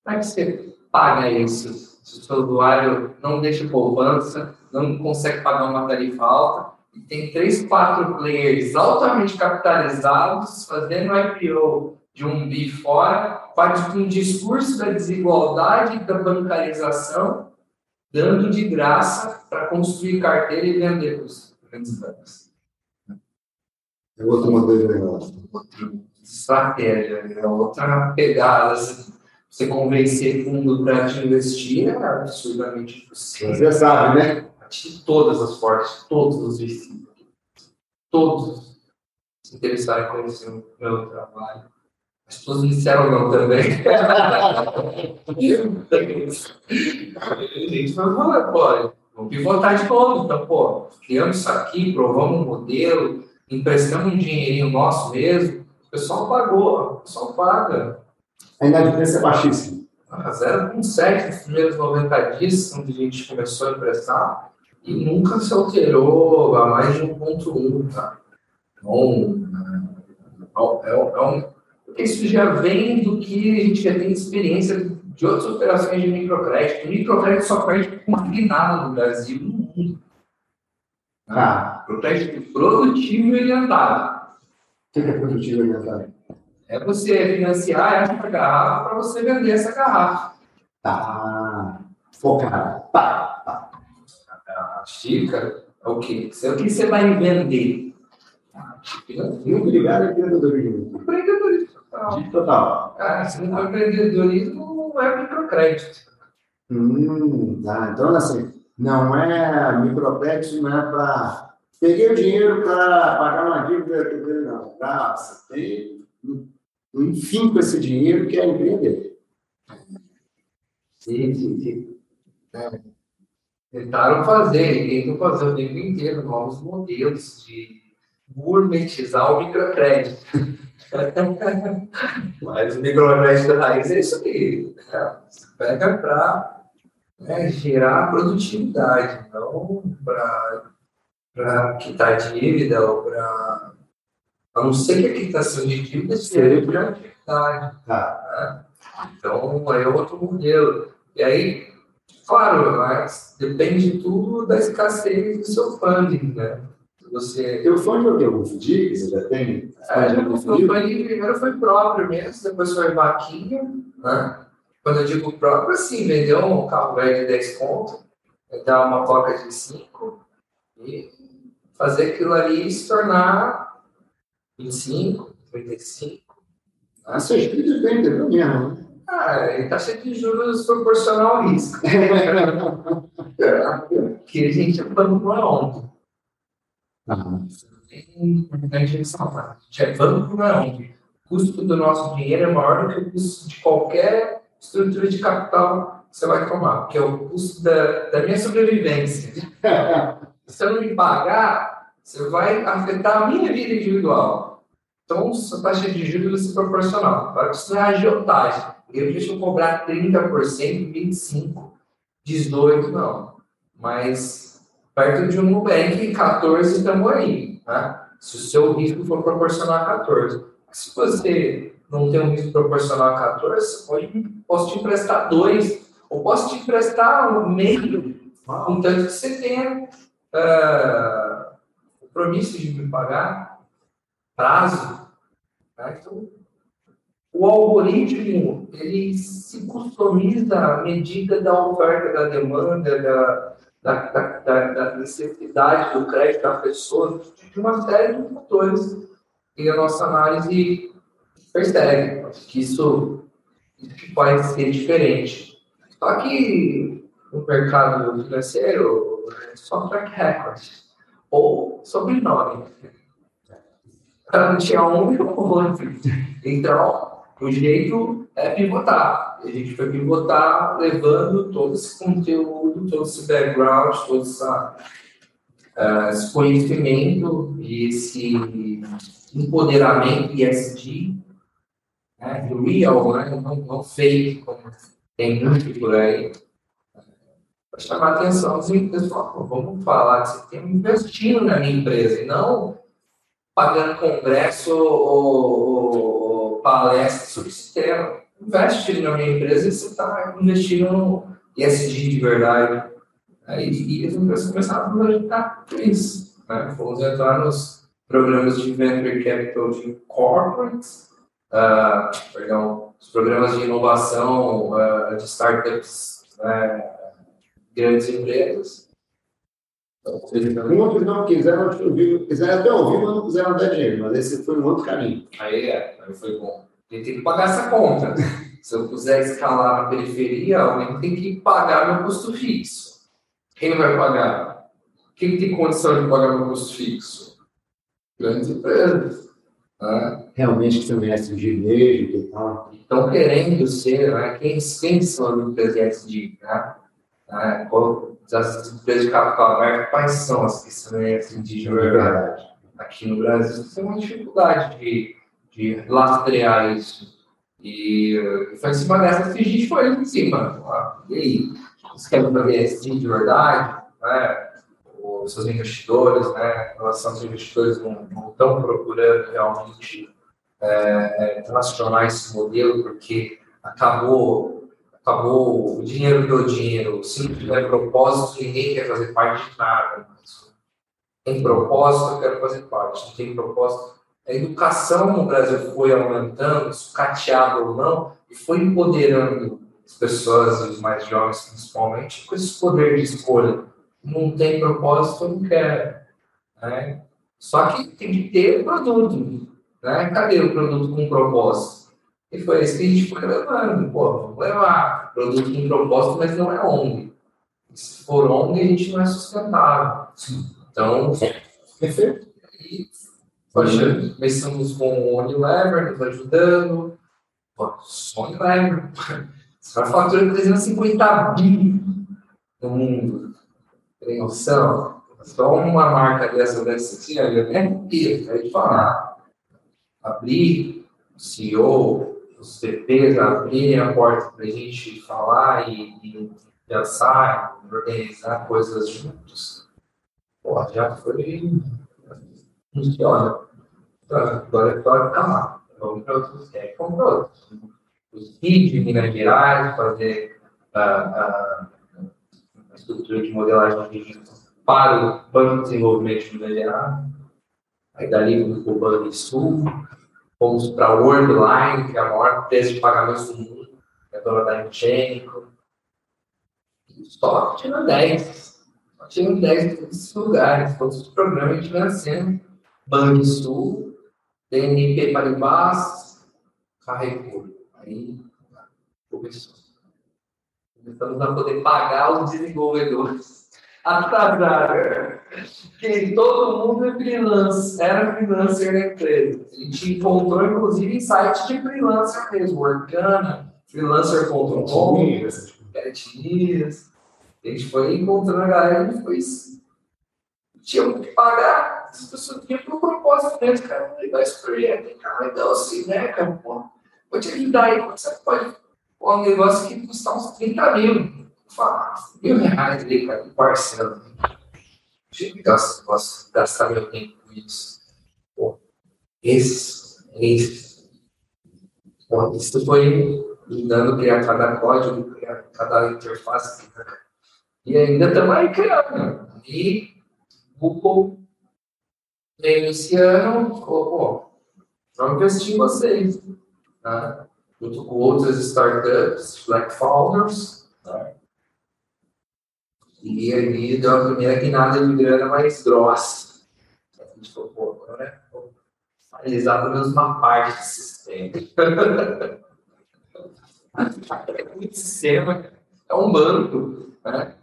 Como é que você paga isso? Se o seu usuário não deixa poupança, não consegue pagar uma tarifa alta, e tem três, quatro players altamente capitalizados fazendo IPO de um bi fora, faz um discurso da desigualdade da bancarização dando de graça para construir carteira e vender para os grandes bancos. É outro modelo de negócio. Outra estratégia, é outra pegada. Você convencer fundo para te investir é absurdamente possível. Você sabe, né? De todas as fortes, todos os vizinhos, todos se interessarem em conhecer o meu trabalho as pessoas me disseram não também. a gente falou, pô, vamos pivotar de novo. Então, pô, criamos isso aqui, provamos um modelo, emprestamos um dinheirinho nosso mesmo. O pessoal pagou, o pessoal paga. A inadimplência é baixíssima. 0,7 nos primeiros 90 dias, onde a gente começou a emprestar, e nunca se alterou a mais de 1,1, tá? Então, é, é, é um isso já vem do que a gente já tem experiência de outras operações de microcrédito. O microcrédito só perde com nada no Brasil no mundo. Ah. Microcrédito produtivo e orientado. O que é produtivo e orientado? É você financiar essa garrafa para você vender essa garrafa. Tá. Focado. Tá. tá. A xícara é o quê? É o que você vai vender. Muito obrigado, empreendedorismo. Empreendedorismo. Total. Ah, se não for empreendedorismo, não é microcrédito. Hum, tá. Então, assim, não é microcrédito, não é para. Peguei o dinheiro para pagar uma dívida, não. Tá, você tem um fim com esse dinheiro que é empreender. Sim, sim, sim. É. Tentaram fazer, tentam fazer o tempo inteiro novos modelos de gourmetizar o microcrédito. <laughs> Mas o microcrédito raiz é isso aí. Né? Você pega para né, gerar produtividade, não para quitar dívida ou para. A não ser que a quitação de dívida seja por atividade. Né? Então, é outro modelo. E aí, claro, mas depende tudo da escassez do seu funding, né? Você... Eu fã de algum FDIC, você já tem? É, o funding primeiro foi próprio mesmo, depois foi vaquinha, né? Quando eu digo próprio, assim, vendeu um carro velho de 10 pontos, dar uma toca de 5 e fazer aquilo ali se tornar 25, 35. Ah, seus filhos vendem mesmo, né? Ah, e taxa de juros proporcional ao risco. <laughs> que a gente abandonou ontem. Uhum. A gente é banco não. O custo do nosso dinheiro é maior do que o custo de qualquer estrutura de capital que você vai tomar, que é o custo da, da minha sobrevivência. <laughs> Se eu não me pagar, você vai afetar a minha vida individual. Então, a taxa de juros vai ser proporcional. Agora, isso é agiotagem. Eu deixo eu cobrar 30%, 25%, 18%, não. Mas perto de um Nubank 14 estamos aí. Né? Se o seu risco for proporcional a 14. Se você não um risco proporcional a 14, pode, posso te emprestar dois, ou posso te emprestar um meio, contanto que você tenha uh, compromisso de me pagar, prazo. Né? Então, o algoritmo ele se customiza à medida da oferta, da demanda, da, da, da, da necessidade do crédito da pessoa, de uma série de fatores que a nossa análise percebe. que isso, isso pode ser diferente. Só que no mercado financeiro, é só track record ou sobrenome. Não tinha um e o outro. Então, o jeito é pivotar. A gente foi pivotar levando todo esse conteúdo, todo esse background, todo essa, uh, esse conhecimento e esse empoderamento ESG, né, real, né, não, não fake, como tem muito por aí, para chamar a atenção dos pessoal, vamos falar que você tem investindo na minha empresa e não pagando congresso ou, ou palestra sobre esse tema. Investe na minha empresa e você está investindo no ESG de verdade. Aí, e as empresas começaram a projetar isso. Né? Fomos entrar nos programas de Venture Capital de corporates, uh, perdão, os programas de inovação uh, de startups, uh, grandes empresas. Muitos não quiseram ouvir, quiseram até ouvir, mas não quiseram dar dinheiro, mas esse foi um outro caminho. Aí é, aí foi bom. Tem que pagar essa conta. Se eu quiser escalar na periferia, alguém tem que pagar meu custo fixo. Quem vai pagar? Quem tem condição de pagar meu custo fixo? Grandes empresas. Né? Realmente que você conhece o direito e tal. Estão querendo ser, né? quem, quem são as empresas de né? as empresas de capital aberto, quais são as que são esses de verdade? Aqui no Brasil, tem uma dificuldade de, de rastrear isso. E, e foi em cima dessa que a gente foi em cima. Ah, e aí? Você quer fazer esse de verdade? Né? Os seus investidores, né? Em relação aos investidores, não, não estão procurando realmente é, é, transformar esse modelo, porque acabou acabou, o dinheiro deu dinheiro, se não tiver propósito, ninguém quer fazer parte de nada. Tem propósito, eu quero fazer parte. Não tem propósito. A educação no Brasil foi aumentando, sucateado ou não, e foi empoderando as pessoas, os mais jovens principalmente, com esse poder de escolha. Não tem propósito, eu não quero. Né? Só que tem que ter produto. Né? Cadê o produto com propósito? E foi isso que a gente foi levando. Pô, vamos levar produto com propósito, mas não é ONG. Se for ONG, a gente não é sustentável. Então, perfeito. E, poxa, começamos com o Unilever nos ajudando. Pô, só Unilever. Você vai faturar 350 bi no mundo. Tem noção? Só uma marca dessa dessa assim, eu nem ia falar. Abrir, CEO, os CPs abrirem a porta para a gente falar e, e pensar, organizar coisas juntos, pô, já foi. Funciona. Então, agora hora de lá. Vamos para outros testes, vamos para outros. Os kits de Minas Gerais, fazer a, a, a estrutura de modelagem de para o Banco de Desenvolvimento de Minas Gerais. Aí dali para o Banco Sul, Fomos para a Worldline, que é a maior empresa de pagamentos do mundo, é dona da Ingenico. Só tinha 10. Só tinha 10 desses lugares. Todos os programas de financiamento. Banrisul, DNP Paribas, Carrefour. Aí começou. Começamos a poder pagar os desenvolvedores atrasada. Que todo mundo é freelancer, era freelancer na empresa. A gente encontrou, inclusive, em sites de freelancer mesmo, Orkana, freelancer.com, Petinias. A gente foi encontrando a galera e foi tinha que pagar, as pessoas tinham por propósito mesmo, cara, legal esse projeto, cara, legal assim, né, cara, pô, vou te ajudar aí, você pode? Pôr um negócio que custa uns 30 mil, mil reais ali, cara, parcela. Posso gastar meu tempo com isso. Pô, esse, esse. Pô, isso foi me dando criar cada código, criar cada interface. E ainda estamos aí criando. E Google esse ano, pô, vamos investir em vocês. Né? Junto com outras startups, Black Founders. Né? E ali deu a primeira guinada de grana mais grossa. A gente falou, pô, agora é realizar pelo menos uma parte desse sistema. <laughs> é muito sistema, é um banco. Né?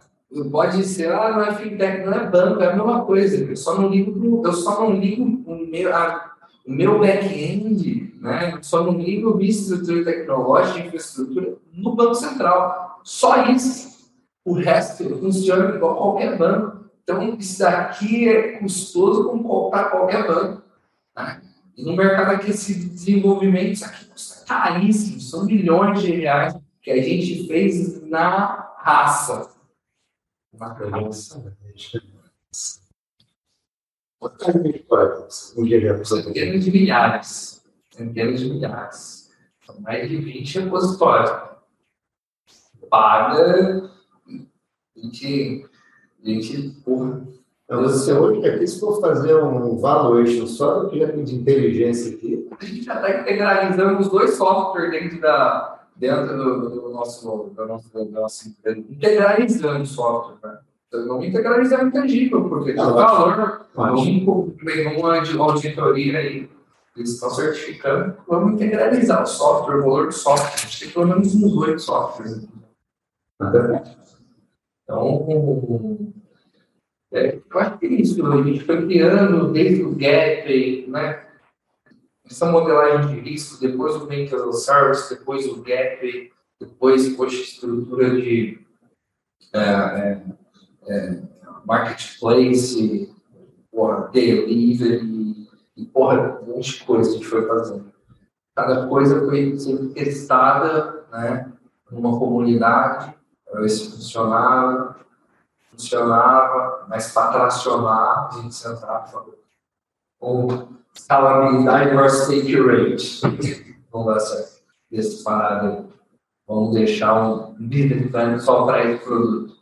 Pode ser, ah, não é fintech, não é banco, é a mesma coisa. Eu só não ligo, eu só não ligo o meu, o meu back-end, né? Só não ligo minha estrutura tecnológica, infraestrutura no Banco Central. Só isso. O resto funciona igual qualquer banco. Então, isso daqui é custoso como para qualquer banco. Né? E no mercado aqui, esse desenvolvimento, isso aqui custa caríssimo. São milhões de reais que a gente fez na raça. Na raça. Centenas de milhares. Centenas de milhares. São mais de 20 repositórios. Paga. A gente. A gente, porra. Então, você hoje aqui, se for fazer um valuation só do que já tem de inteligência aqui. A gente já está integralizando os dois softwares dentro da, dentro do, do nosso, do nosso, do nosso integralizando o software, né? Então, vamos integralizar o intangível, porque tem valor, pegar uma auditoria aí, eles estão certificando, vamos integralizar o software, o valor do software. A gente tem pelo menos uns oito softwares. Então, é, eu acho que é isso, a gente foi criando desde o Gap, né? essa modelagem de risco, depois o Bank as a Service, depois o Gap, depois, poxa, estrutura de é, é, é, marketplace, porra, delivery, e porra, um monte de coisa a gente foi fazendo. Cada coisa foi sendo testada, né, numa comunidade, para ver se funcionava, funcionava, mas para tracionar, a gente sentava e falou, escalabilidade versus take rate. <laughs> Vamos dar certo. Desse parado Vamos deixar um business plan só para esse produto.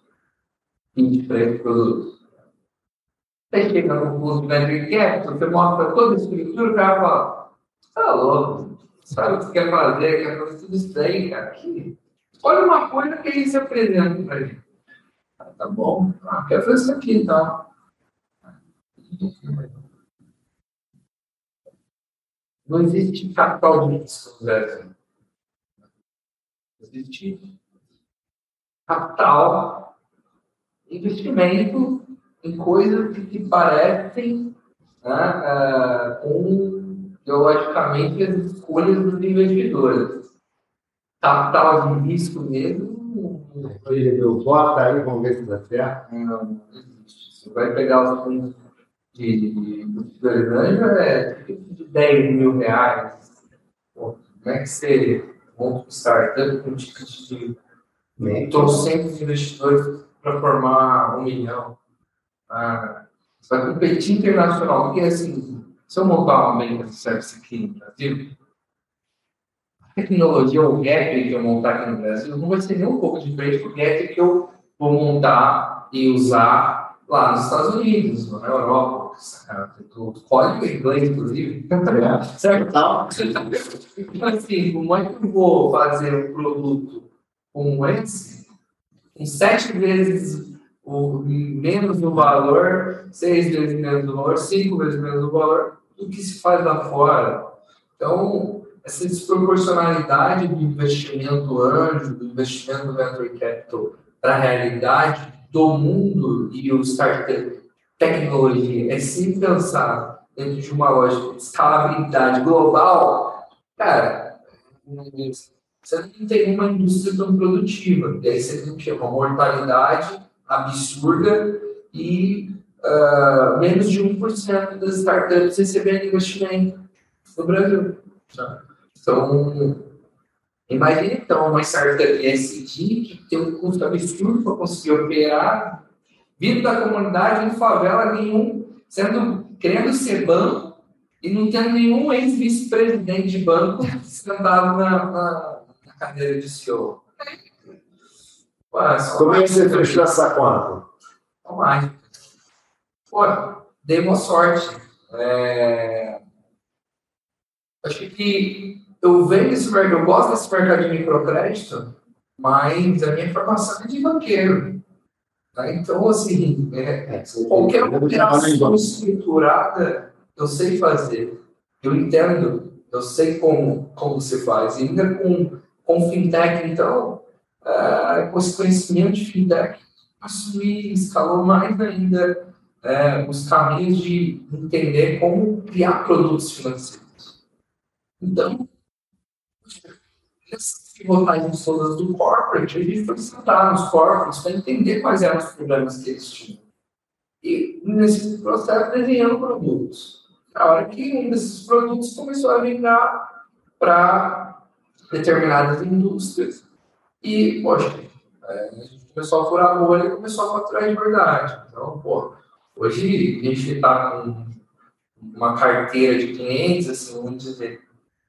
20 para esse produto. Você chega no curso de Venture Capital, você mostra toda a estrutura, o cara fala, tá louco, sabe o que quer fazer, quer fazer tudo isso daí, cara. Aqui. Olha uma coisa que aí você apresenta para ele. Ah, tá bom, ah, quero fazer isso aqui, então. Não existe capital de. Não existe capital, investimento em coisas que, que parecem né, uh, com, ideologicamente, as escolhas dos investidores. Capital de risco mesmo. Bota aí, vamos ver se dá certo. Não, não existe. Você vai pegar os fundos de, de, de é de 10 mil reais. Pô, como é que você monta um startup com ticket de trocentos investidores para formar um milhão? Ah, você vai competir internacional, porque assim, se eu montar uma banca de service aqui no Brasil, tecnologia, o gap que eu montar aqui no Brasil, não vai ser nem um pouco diferente do gap que eu vou montar e usar lá nos Estados Unidos, na Europa do código em inglês, inclusive. certo? Então, assim, como é que eu vou fazer um produto como esse, com sete vezes o, menos o valor, seis vezes menos o valor, cinco vezes menos o valor, do que se faz lá fora? Então, essa desproporcionalidade do investimento anjo, do investimento venture capital para a realidade do mundo e o startup tecnologia é sim pensar dentro de uma lógica de escalabilidade global, cara, você não tem uma indústria tão produtiva. E aí você tem uma mortalidade absurda e uh, menos de 1% das startups recebendo investimento no Brasil. Então, imagine então uma startup SD que tem um custo absurdo para conseguir operar vindo da comunidade, em favela, nenhum, sendo, querendo ser banco e não tendo nenhum ex-vice-presidente de banco <laughs> sentado na, na, na cadeira de CEO. Como é que você fechou essa conta? Online. Pô, dei uma sorte. É... Acho que eu venho esse mercado, eu gosto desse mercado de microcrédito, mas a minha formação é de banqueiro. Tá? Então, assim, é, é qualquer operação estruturada eu sei fazer. Eu entendo, eu sei como, como você faz. E ainda com, com fintech, então, uh, com esse conhecimento de fintech, assumir, escalou mais ainda uh, os caminhos de entender como criar produtos financeiros. Então, essas pivotagens todas do corporate, a gente foi sentar nos corporates para entender quais eram os problemas que eles tinham. E nesse processo desenhando produtos. A hora que um desses produtos começou a vingar para determinadas indústrias. E, poxa, é, a gente começou a furar a bolha e começou a faturar de verdade. Então, pô, hoje a gente está com uma carteira de clientes, assim, vamos dizer,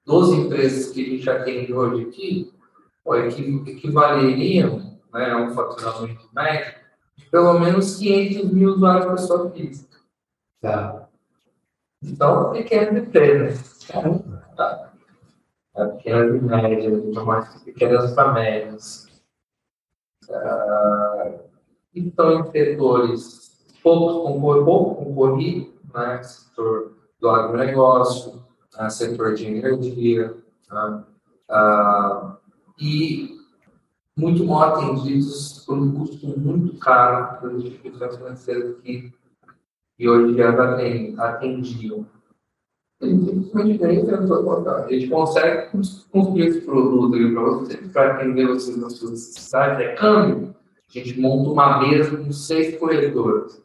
12 empresas que a gente atende hoje aqui, equivaleriam né, a um faturamento médio de pelo menos 500 mil usuários para sua física. Tá. Então, pequena empresa. Tá. É pequenas e médias, mais pequenas para médias. Uh, então, em setores pouco, pouco concorrido, né, setor do agronegócio, setor de energia, uh, e muito mal atendidos por um custo muito caro pelas instituições financeiras que, que hoje já atendiam. Simplesmente a gente consegue construir esse produto para você, para atender vocês nas suas necessidades, é câmbio. A gente monta uma mesa com seis corretores.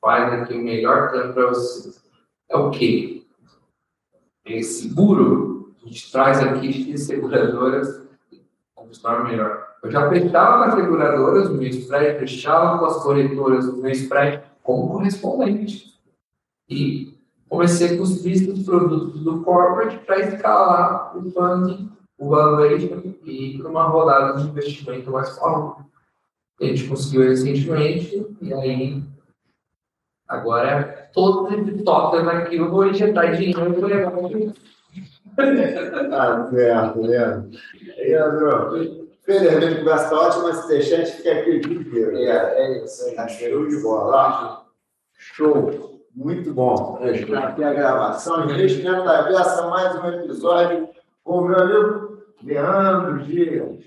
Faz aqui o melhor câmbio para vocês. É o quê? É seguro. A gente traz aqui de seguradoras com o melhor. Eu já fechava com as seguradoras o meu spread, fechava com as corretoras o meu spread como correspondente. E comecei a construir os produtos do corporate para escalar o funding, o valuation e para uma rodada de investimento mais forte. A gente conseguiu recentemente e aí agora todo esse token aqui eu vou injetar dinheiro para levar Ah, certo, né? E André, felizmente conversa tá ótima, mas se deixar a gente fica aqui o dia inteiro. É, é isso. É, show de bola. Show. Muito bom. Está aqui a gravação. Investimento da Versa, mais um episódio com o meu amigo Leandro Dias.